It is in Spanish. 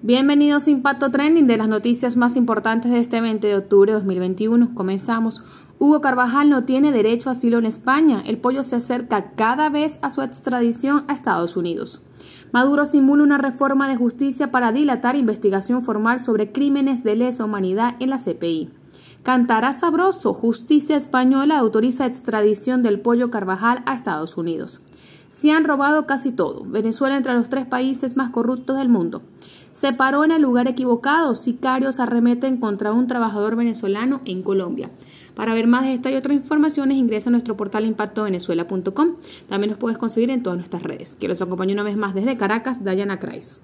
Bienvenidos a Impacto Trending de las noticias más importantes de este 20 de octubre de 2021. Comenzamos. Hugo Carvajal no tiene derecho a asilo en España. El pollo se acerca cada vez a su extradición a Estados Unidos. Maduro simula una reforma de justicia para dilatar investigación formal sobre crímenes de lesa humanidad en la CPI. Cantará sabroso. Justicia española autoriza extradición del pollo Carvajal a Estados Unidos. Se han robado casi todo. Venezuela entre los tres países más corruptos del mundo. Se paró en el lugar equivocado. Sicarios arremeten contra un trabajador venezolano en Colombia. Para ver más de esta y otras informaciones, ingresa a nuestro portal impactovenezuela.com. También nos puedes conseguir en todas nuestras redes. Que los acompañe una vez más desde Caracas, Dayana Kreis.